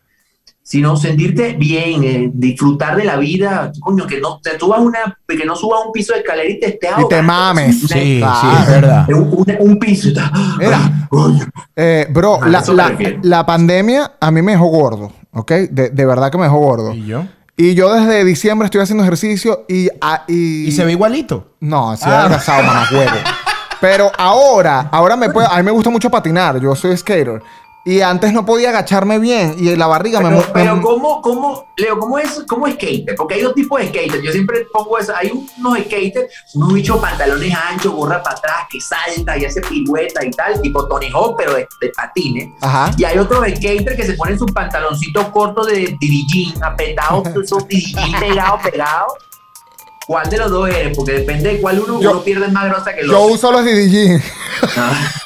sino sentirte bien, eh, disfrutar de la vida, coño, que no te subas una, que no subas un piso de escalera y te estés Y te mames. Sí, sí, es verdad. Un, un- un piso y. Coño. Eh, bro, la, la- la pandemia a mí me dejó gordo, ¿ok? De, de verdad que me dejó gordo. ¿Y yo? Y yo desde diciembre estoy haciendo ejercicio y... ah, y, Y se ve igualito. No, sí, Ah. adelgazado, mamá huevo. Pero ahora, ahora me puedo... A mí me gusta mucho patinar. Yo soy skater. Y antes no podía agacharme bien. Y la barriga me... Pero, mu- pero me- ¿cómo, cómo, Leo, cómo es, cómo es skater? Porque hay dos tipos de skater. Yo siempre pongo eso. Hay unos skaters, unos bichos pantalones anchos, gorra para atrás, que salta y hace pirueta y tal, tipo Tony Hawk, pero de, de patines. Ajá. Y hay otros skaters que se ponen sus pantaloncitos cortos de dirigín, apretados, esos dirigín pegados, pegados. ¿Cuál de los dos eres? Porque depende de cuál uno, Yo- uno pierde más grosa que el Yo otro. uso los DDG. Ah.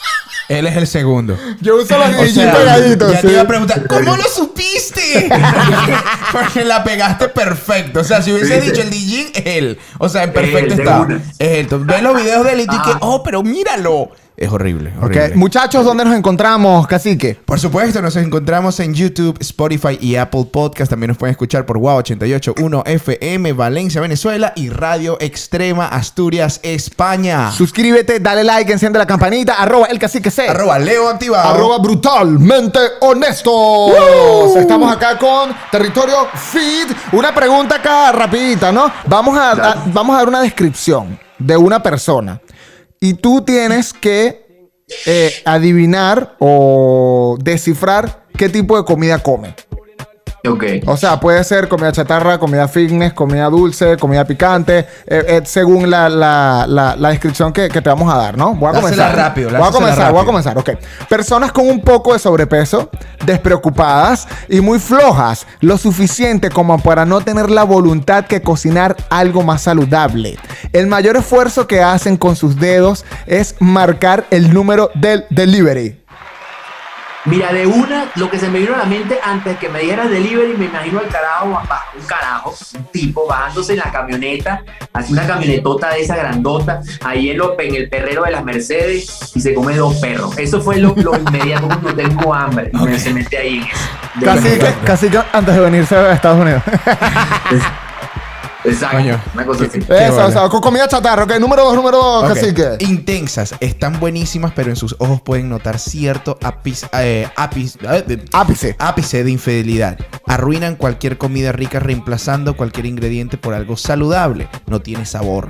Él es el segundo. Yo uso los sea, pegaditos. ya sí. te iba a preguntar, ¿cómo lo supiste? Porque la pegaste perfecto. O sea, si hubiese dicho el DJ, él. O sea, en perfecto él, de estado. una. Es él. Ves los videos de él y que, Ajá. oh, pero míralo. Es horrible, Ok, horrible. Muchachos, ¿dónde nos encontramos, cacique? Por supuesto, nos encontramos en YouTube, Spotify y Apple Podcast. También nos pueden escuchar por Wow 881 FM, Valencia, Venezuela y Radio Extrema, Asturias, España. Suscríbete, dale like, enciende la campanita. Arroba el cacique C. Arroba Leo Activado. Arroba brutalmente honesto. Estamos acá con Territorio Feed. Una pregunta acá rapidita, ¿no? Vamos a, a- vamos a dar una descripción de una persona. Y tú tienes que eh, adivinar o descifrar qué tipo de comida come. Ok. O sea, puede ser comida chatarra, comida fitness, comida dulce, comida picante, eh, eh, según la, la- la- la descripción que, que te vamos a dar, ¿no? Voy a comenzar. rápido, voy a comenzar, voy a rápido. comenzar, ok. Personas con un poco de sobrepeso, despreocupadas y muy flojas, lo suficiente como para no tener la voluntad que cocinar algo más saludable. El mayor esfuerzo que hacen con sus dedos es marcar el número del delivery. Mira, de una, lo que se me vino a la mente antes de que me dijeras delivery, me imagino al carajo, un carajo, un tipo bajándose en la camioneta, así una camionetota de esa grandota, ahí en, lo- en el perrero de las Mercedes y se come dos perros. Eso fue lo, lo inmediato cuando tengo hambre. y me- se mete ahí en eso. Casi casi antes de venirse a Estados Unidos. Exacto, Coño. una cosa así. Eso, bola. o sea, con comida chatarra, ok. Número dos, número dos, Ok. cacique. Intensas, están buenísimas, pero en sus ojos pueden notar cierto ápice, eh, ápice, eh, de- Ápice. ápice de infidelidad. Arruinan cualquier comida rica reemplazando cualquier ingrediente por algo saludable. No tiene sabor.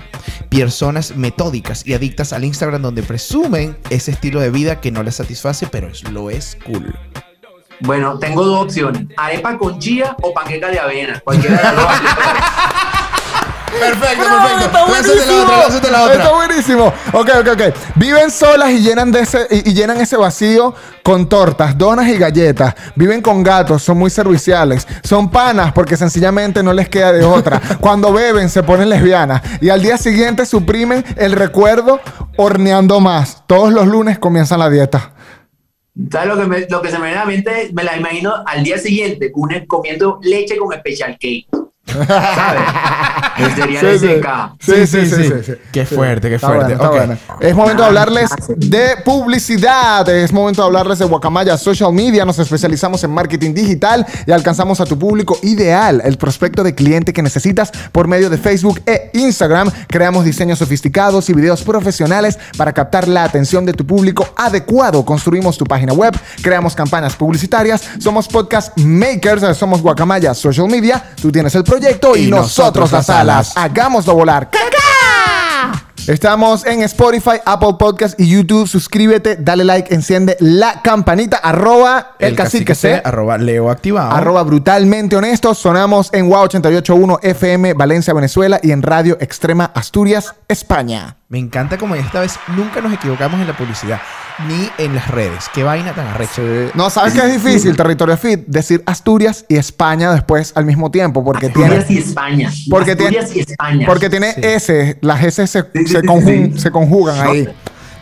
Personas metódicas y adictas al Instagram donde presumen ese estilo de vida que no les satisface, pero es- lo es cool. Bueno, tengo dos opciones: arepa con chía o panqueca de avena. Cualquiera de las dos. Perfecto, ¡Bravo, está buenísimo! Está buenísimo. Ok, ok, ok. Viven solas y llenan, de ese, y, y llenan ese vacío con tortas, donas y galletas. Viven con gatos, son muy serviciales. Son panas porque sencillamente no les queda de otra. Cuando beben se ponen lesbianas. Y al día siguiente suprimen el recuerdo horneando más. Todos los lunes comienzan la dieta. ¿Sabes lo que, me- lo que se me viene a la mente? Me la imagino al día siguiente, una comiendo leche con special cake. ¿Sabes? El cereal Sí, sí. Sí, sí, sí, sí, sí. Qué fuerte, qué Está fuerte. bueno, está Ok. bueno. Es momento de hablarles de publicidad. Es momento de hablarles de Guacamaya Social Media. Nos especializamos en marketing digital y alcanzamos a tu público ideal, el prospecto de cliente que necesitas por medio de Facebook e Instagram. Creamos diseños sofisticados y videos profesionales para captar la atención de tu público adecuado. Construimos tu página web, creamos campañas publicitarias. Somos podcast makers, somos Guacamaya Social Media. Tú tienes el proyecto y, Y nosotros nosotros las las alas. alas. Hagámoslo volar. Estamos en Spotify, Apple Podcast y YouTube. Suscríbete, dale like, enciende la campanita. Arroba el, cacique C. Arroba Leo activado. Arroba brutalmente honestos. Sonamos en WOW 881 FM Valencia, Venezuela y en Radio Extrema Asturias, España. Me encanta como esta vez nunca nos equivocamos en la publicidad ni en las redes. Qué vaina tan arrecha. No, ¿sabes qué es difícil, Territorio Fit? Decir Asturias y España después al mismo tiempo porque tiene... Asturias y España. Porque tiene, Asturias y España. porque tiene S, las S se, Sí, sí, se, sí, conjun- sí. se conjugan No, ahí.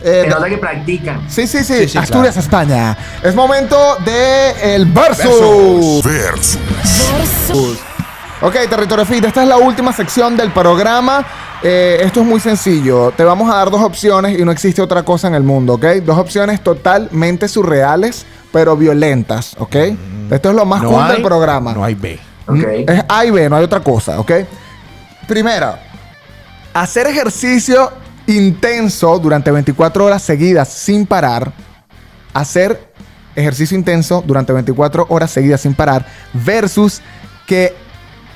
Se Eh, nota que practican. Sí, sí, sí, Sí, sí, Asturias, claro. España. Es momento de el versus. Versus. Versus. Ok, Territorio Fit, esta es la última sección del programa. Eh, esto es muy sencillo. Te vamos a dar dos opciones y no existe otra cosa en el mundo, ¿ok? Dos opciones totalmente surreales, pero violentas, ¿ok? Esto es lo más cool del programa. No hay B. Ok. Es A y B, no hay otra cosa, ¿ok? Primero, hacer ejercicio intenso durante 24 horas seguidas sin parar. Hacer ejercicio intenso durante 24 horas seguidas sin parar. Versus que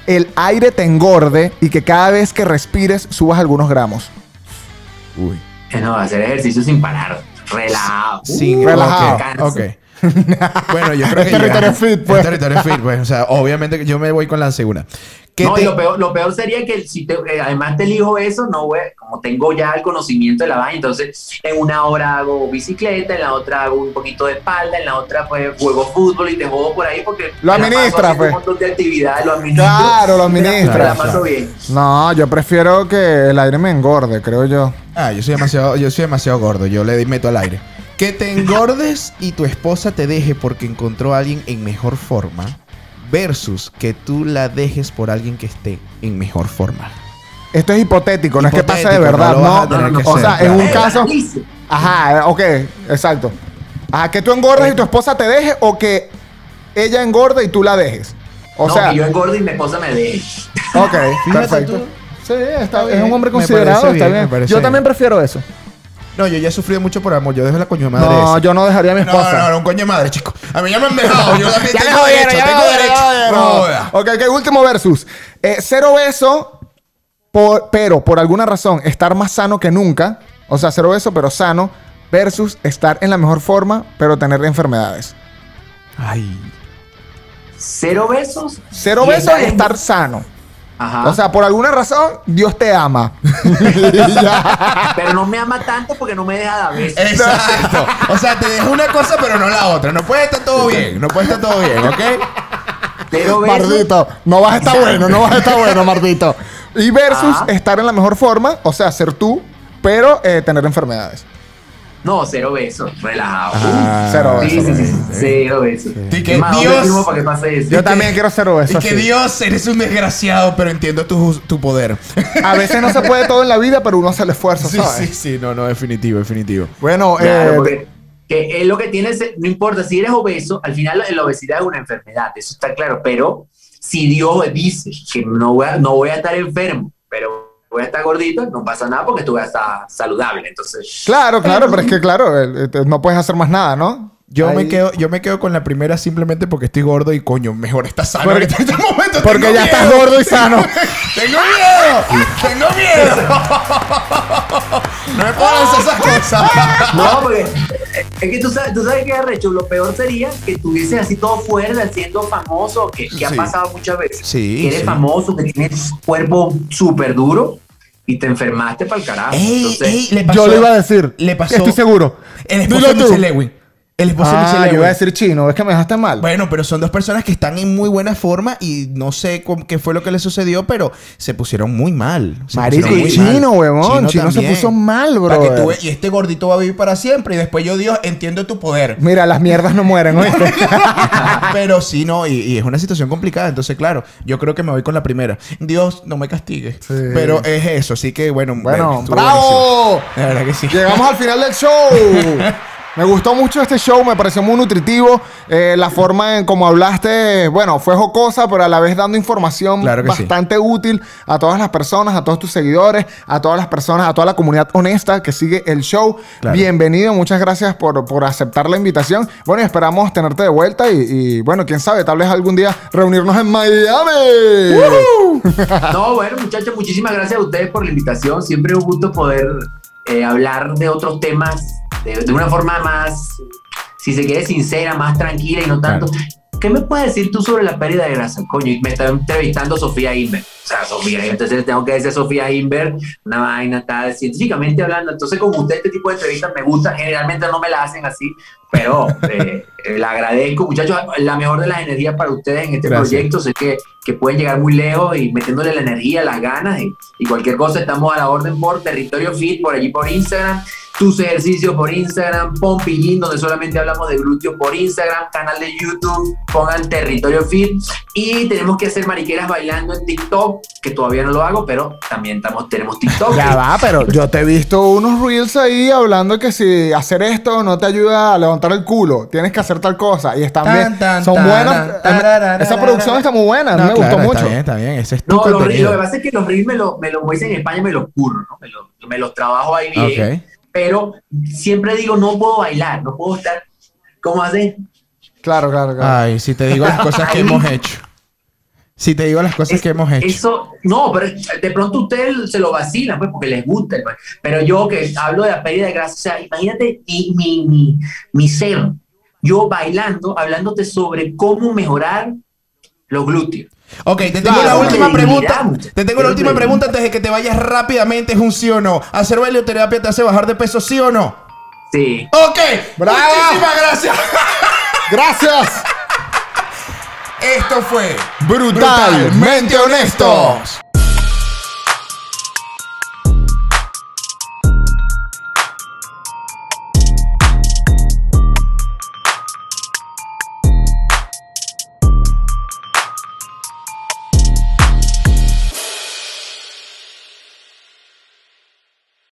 el aire te engorde y que cada vez que respires subas algunos gramos. Uy. Eh, No, hacer ejercicio sin parar. Relajado. Sin Uh, relajado. Bueno, yo creo que territorio fit, pues. Es territorio fit, pues. O sea, obviamente que yo me voy con la segunda. ¿Qué No, te- y lo peor, lo peor sería que si te- eh, además te elijo eso, no, güey, como tengo ya el conocimiento de la vaina, entonces en una hora hago bicicleta, en la otra hago un poquito de espalda, en la otra pues juego fútbol y te juego por ahí porque Lo la administra, pues. un montón de actividades, lo administro. Claro, lo la- administra. Me la paso bien. No, yo prefiero que el aire me engorde, creo yo. Ah, yo soy demasiado, yo soy demasiado gordo. Yo le meto al aire. Que te engordes y tu esposa te deje porque encontró a alguien en mejor forma. Versus que tú la dejes por alguien que esté en mejor forma. Esto es hipotético, no es que pase de verdad, no o sea, en claro. un Eh, caso. Ajá, ok, exacto. Ajá, que tú engordes y tu esposa te deje o que ella engorde y tú la dejes. O no, sea, que yo engordo y mi esposa me deje. ok, perfecto. tú. Sí, está, Está es bien, un hombre considerado, parece está bien, bien. Yo bien. también prefiero eso. No, yo ya he sufrido mucho por amor. Yo dejo la coño de madre. No, esa. yo no dejaría a mi No, esposa. no, no, un coño de madre, chico. A mí ya me han dejado. Yo también Ya tengo derecho. ya Tengo derecho. ya No. Ok, ok, último versus. Eh, cero beso, por- pero por alguna razón estar más sano que nunca. O sea, cero beso, pero sano. Versus estar en la mejor forma, pero tener enfermedades. Ay. Cero besos. Cero y besos y estar en- estar sano. Ajá. O sea, por alguna razón, Dios te ama. pero no me ama tanto porque no me deja dar besos. Exacto. O sea, te dejo una cosa, pero no la otra. No puede estar todo bien. No puede estar todo bien, ¿ok? Besos. Mardito, no vas a estar bueno, no vas a estar bueno, Mardito. Y versus Ajá. estar en la mejor forma, o sea, ser tú, pero eh, tener enfermedades. No, cero besos. Relajado. Ah, Cero Sí, besos. sí, sí, Cero besos. Y que más, Dios- ¿dónde firmo para que pase eso? Yo también quiero cero Y besos. que sí. Dios, eres un desgraciado, pero entiendo tu, tu poder. A veces no se puede todo en la vida, pero uno hace el esfuerzo, Sí, ¿sabes? sí, sí. No, no, definitivo, definitivo. Bueno, Claro, eh, porque que es lo que tienes, no importa, si eres obeso, al final la obesidad es una enfermedad, eso está claro, pero si Dios dice que no voy a, no voy a estar enfermo, pero voy a estar gordito, no pasa nada porque tú vas a estar saludable, entonces... claro, claro, pero es que claro, eh, no puedes hacer más nada, ¿no? Yo me, quedo, yo me quedo con la primera simplemente porque estoy gordo y coño, mejor está sano. Porque- en este momento porque tengo ya estás gordo y sano. tengo miedo, tengo miedo. no me puedo hacer esas cosas. No, porque es que tú sabes, tú sabes que arrecho, lo peor sería que estuvieses así todo fuerte, siendo famoso, que, que ha pasado muchas veces. Sí, Que eres sí. famoso, que tienes cuerpo súper duro y te enfermaste para el carajo. Ey, Entonces, ey, le pasó- Yo le iba a decir. Le pasó. Estoy seguro. El esposo de Lewin. El esposo de Ah, Michelle yo iba a decir chino. Es que me dejaste mal. Bueno, pero son dos personas que están en muy buena forma y no sé cómo- qué fue lo que les sucedió, pero se pusieron muy mal. Se Marico, pusieron y muy mal. Chino, huevón. Chino se también. puso mal, Para que brother. tú ve- y este gordito va a vivir para siempre y después yo, Dios, entiendo tu poder. Mira, las mierdas no mueren, ¿oíste? Pero sí, no, y, y es una situación complicada. Entonces, claro, yo creo que me voy con la primera. Dios, no me castigue. Pero es eso, así que bueno. Bueno, estuvo ¡bravo! La verdad que sí. Llegamos al final del show. Me gustó mucho este show, me pareció muy nutritivo. Eh, la forma en cómo hablaste, bueno, fue jocosa, pero a la vez dando información Claro que sí. bastante útil a todas las personas, a todos tus seguidores, a todas las personas, a toda la comunidad honesta que sigue el show. Claro. Bienvenido, muchas gracias por, por aceptar la invitación. Bueno, y esperamos tenerte de vuelta y, y, bueno, quién sabe, tal vez algún día reunirnos en Miami. No, bueno, muchachos, muchísimas gracias a ustedes por la invitación. Siempre es un gusto poder eh, hablar de otros temas de, de una forma más, si se quiere, sincera, más tranquila y no tanto. ¿Qué me puedes decir tú sobre la pérdida de grasa? Coño, me está entrevistando Sofía Inver. O sea, Sofía, entonces tengo que decir Sofía Inver, una vaina tal, científicamente hablando. Entonces, como usted, este tipo de entrevistas me gusta. Generalmente no me la hacen así, pero eh, le agradezco, muchachos. La mejor de las energías para ustedes en este Gracias. proyecto. Sé que, que pueden llegar muy lejos y metiéndole la energía, las ganas y, y cualquier cosa. Estamos a la orden por Territorio Fit, por allí por Instagram. Tus ejercicios por Instagram, Pompillín, donde solamente hablamos de glúteos por Instagram, canal de YouTube, pongan Territorio Fit. Y tenemos que hacer mariqueras bailando en TikTok, que todavía no lo hago, pero también estamos, tenemos TikTok. Ya va, pero yo te he visto unos reels ahí hablando que si hacer esto no te ayuda a levantar el culo, tienes que hacer tal cosa. Y están Tan, bien, tan, son buenas. Esa producción está muy buena, No, me claro, gustó mucho. Está bien, está bien. Ese es tu No, lo que pasa es que los reels me los, me los, como dicen en España, me los curro, ¿no? Me los, me los trabajo ahí bien. Pero siempre digo, no puedo bailar, no puedo estar. ¿Cómo hacen? Claro, claro, claro. Ay, si te digo las cosas que hemos hecho. Si te digo las cosas Es- que hemos hecho. Eso, no, pero de pronto ustedes se lo vacilan, pues, porque les gusta. pues. Pero yo que hablo de la pérdida de grasa, o sea, imagínate mi, mi, mi, mi ser, yo bailando, hablándote sobre cómo mejorar los glúteos. Ok, te tengo Claro. la última pregunta. Te tengo la última pregunta antes de que te vayas rápidamente. Es un sí o no. ¿Hacer bailoterapia te hace bajar de peso, sí o no? Sí. Ok. ¡Bravo! Muchísimas gracias. Gracias. Esto fue Brutalmente honestos.